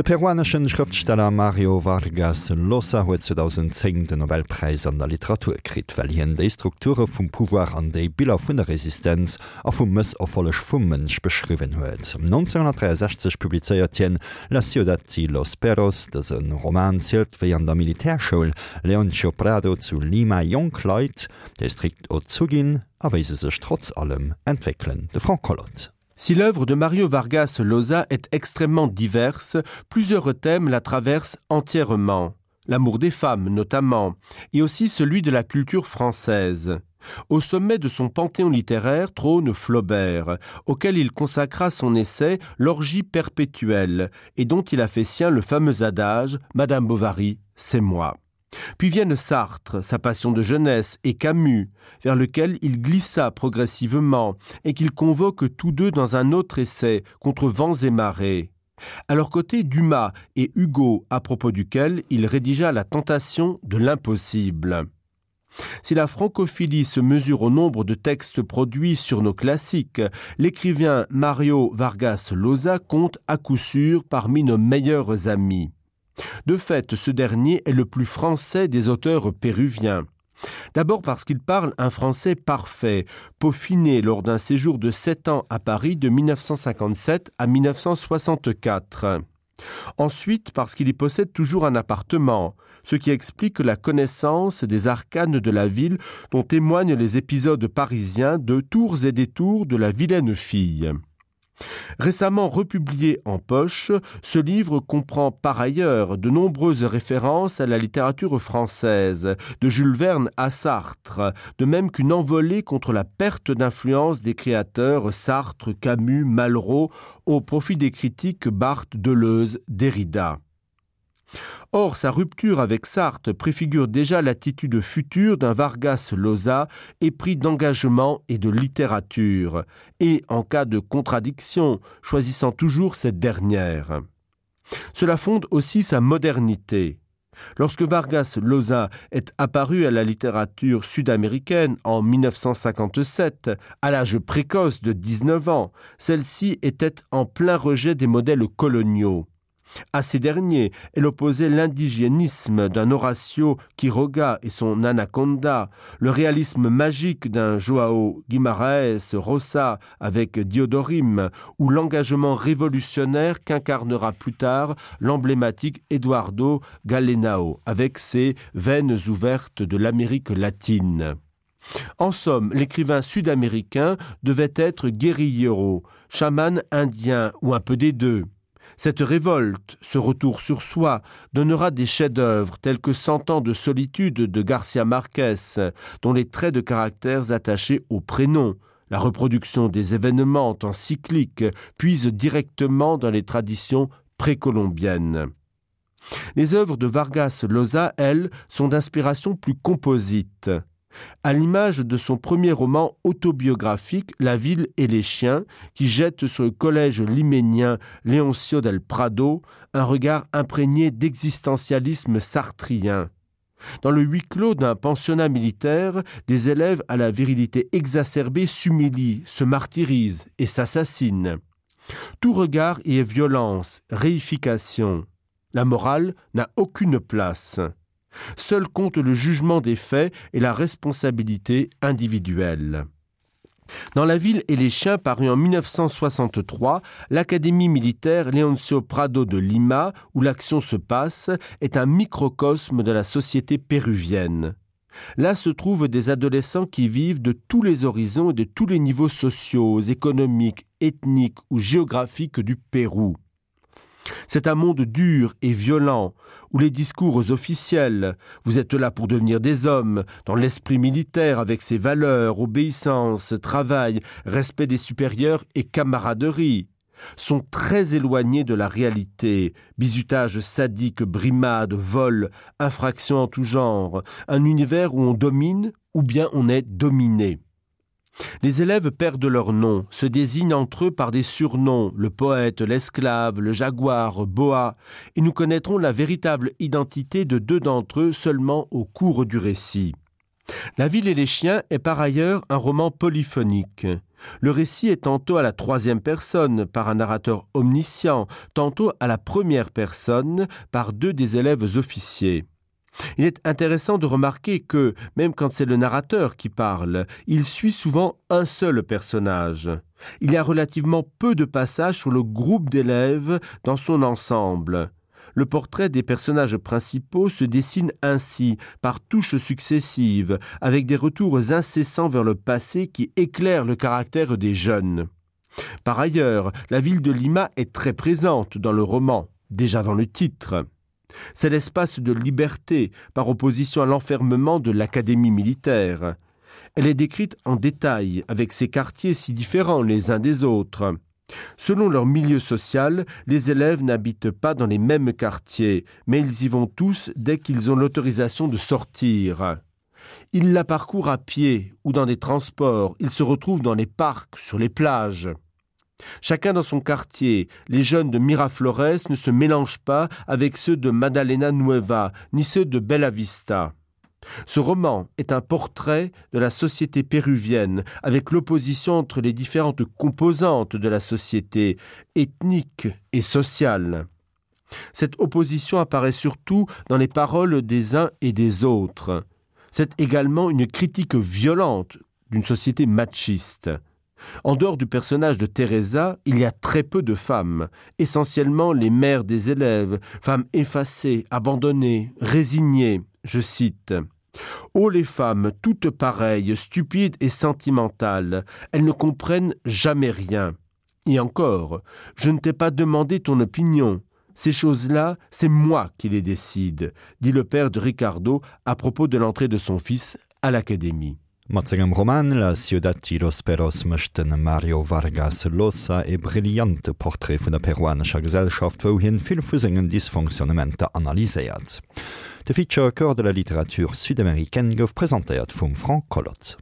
De peruanschen Schriftsteller Mario Vargas Losa huet 2010 den Nobelpreis an der Literatur krit, well déi Strukture vum Pouvoir an déi Biller vun der Resistenz a vum Mëss erfollech vum beschriwen huet. 1963 publizeiert hien La Ciudad de Los Perros, dats en Roman zielelt wéi an der Militärchoul Leoncio Prado zu Lima Jongkleit, déi strikt o zuginn, aweise sech trotz allem entwickeln de Frankkolot. Si l'œuvre de Mario Vargas Loza est extrêmement diverse, plusieurs thèmes la traversent entièrement. L'amour des femmes notamment, et aussi celui de la culture française. Au sommet de son panthéon littéraire trône Flaubert, auquel il consacra son essai L'orgie perpétuelle, et dont il a fait sien le fameux adage Madame Bovary, c'est moi. Puis viennent Sartre, sa passion de jeunesse, et Camus, vers lequel il glissa progressivement, et qu'il convoque tous deux dans un autre essai, contre vents et marées. À leur côté, Dumas et Hugo, à propos duquel il rédigea la tentation de l'impossible. Si la francophilie se mesure au nombre de textes produits sur nos classiques, l'écrivain Mario Vargas Loza compte à coup sûr parmi nos meilleurs amis. De fait, ce dernier est le plus français des auteurs péruviens. D'abord parce qu'il parle un français parfait, peaufiné lors d'un séjour de sept ans à Paris de 1957 à 1964. Ensuite parce qu'il y possède toujours un appartement, ce qui explique la connaissance des arcanes de la ville dont témoignent les épisodes parisiens de tours et détours de la vilaine fille. Récemment republié en poche, ce livre comprend par ailleurs de nombreuses références à la littérature française, de Jules Verne à Sartre, de même qu'une envolée contre la perte d'influence des créateurs Sartre, Camus, Malraux, au profit des critiques Barthes, Deleuze, Derrida. Or, sa rupture avec Sartre préfigure déjà l'attitude future d'un Vargas Loza épris d'engagement et de littérature, et, en cas de contradiction, choisissant toujours cette dernière. Cela fonde aussi sa modernité. Lorsque Vargas Loza est apparu à la littérature sud-américaine en 1957, à l'âge précoce de 19 ans, celle-ci était en plein rejet des modèles coloniaux. À ces derniers, elle opposait l'indigénisme d'un Horatio Quiroga et son Anaconda, le réalisme magique d'un Joao Guimaraes Rossa avec Diodorim, ou l'engagement révolutionnaire qu'incarnera plus tard l'emblématique Eduardo Galenao avec ses veines ouvertes de l'Amérique latine. En somme, l'écrivain sud-américain devait être guérillero, chaman indien ou un peu des deux. Cette révolte, ce retour sur soi, donnera des chefs-d'œuvre tels que Cent ans de solitude de Garcia Marquez, dont les traits de caractères attachés au prénom, la reproduction des événements en cyclique puise directement dans les traditions précolombiennes. Les œuvres de Vargas Loza, elles, sont d'inspiration plus composite. À l'image de son premier roman autobiographique La ville et les chiens, qui jette sur le collège liménien Léoncio del Prado un regard imprégné d'existentialisme sartrien. Dans le huis clos d'un pensionnat militaire, des élèves à la virilité exacerbée s'humilient, se martyrisent et s'assassinent. Tout regard y est violence, réification. La morale n'a aucune place. Seul compte le jugement des faits et la responsabilité individuelle. Dans la ville et les chiens paru en 1963, l'Académie militaire Leoncio Prado de Lima, où l'action se passe, est un microcosme de la société péruvienne. Là se trouvent des adolescents qui vivent de tous les horizons et de tous les niveaux sociaux, économiques, ethniques ou géographiques du Pérou. C'est un monde dur et violent, où les discours officiels vous êtes là pour devenir des hommes, dans l'esprit militaire avec ses valeurs, obéissance, travail, respect des supérieurs et camaraderie sont très éloignés de la réalité, bizutage sadique, brimade, vol, infraction en tout genre, un univers où on domine ou bien on est dominé. Les élèves perdent leur nom, se désignent entre eux par des surnoms, le poète, l'esclave, le jaguar, boa, et nous connaîtrons la véritable identité de deux d'entre eux seulement au cours du récit. La ville et les chiens est par ailleurs un roman polyphonique. Le récit est tantôt à la troisième personne par un narrateur omniscient, tantôt à la première personne par deux des élèves officiers. Il est intéressant de remarquer que, même quand c'est le narrateur qui parle, il suit souvent un seul personnage. Il y a relativement peu de passages sur le groupe d'élèves dans son ensemble. Le portrait des personnages principaux se dessine ainsi par touches successives, avec des retours incessants vers le passé qui éclairent le caractère des jeunes. Par ailleurs, la ville de Lima est très présente dans le roman, déjà dans le titre. C'est l'espace de liberté par opposition à l'enfermement de l'académie militaire. Elle est décrite en détail avec ses quartiers si différents les uns des autres. Selon leur milieu social, les élèves n'habitent pas dans les mêmes quartiers, mais ils y vont tous dès qu'ils ont l'autorisation de sortir. Ils la parcourent à pied ou dans des transports, ils se retrouvent dans les parcs, sur les plages. Chacun dans son quartier, les jeunes de Miraflores ne se mélangent pas avec ceux de Madalena Nueva ni ceux de Bella Vista. Ce roman est un portrait de la société péruvienne avec l'opposition entre les différentes composantes de la société ethnique et sociale. Cette opposition apparaît surtout dans les paroles des uns et des autres. C'est également une critique violente d'une société machiste. En dehors du personnage de Teresa, il y a très peu de femmes, essentiellement les mères des élèves, femmes effacées, abandonnées, résignées, je cite. Oh les femmes, toutes pareilles, stupides et sentimentales, elles ne comprennent jamais rien. Et encore, je ne t'ai pas demandé ton opinion. Ces choses-là, c'est moi qui les décide, dit le père de Ricardo à propos de l'entrée de son fils à l'académie. Matzegem Roman la Ciudad y los Peros mëchten Mario Vargas Losa e brillante Porträt vun der peruanescher Gesellschaft wo hin vill fusengen Dysfunktionemente analyséiert. De Feature kör de la Literatur südamerikain gouf präsentéiert vum Frank Collot.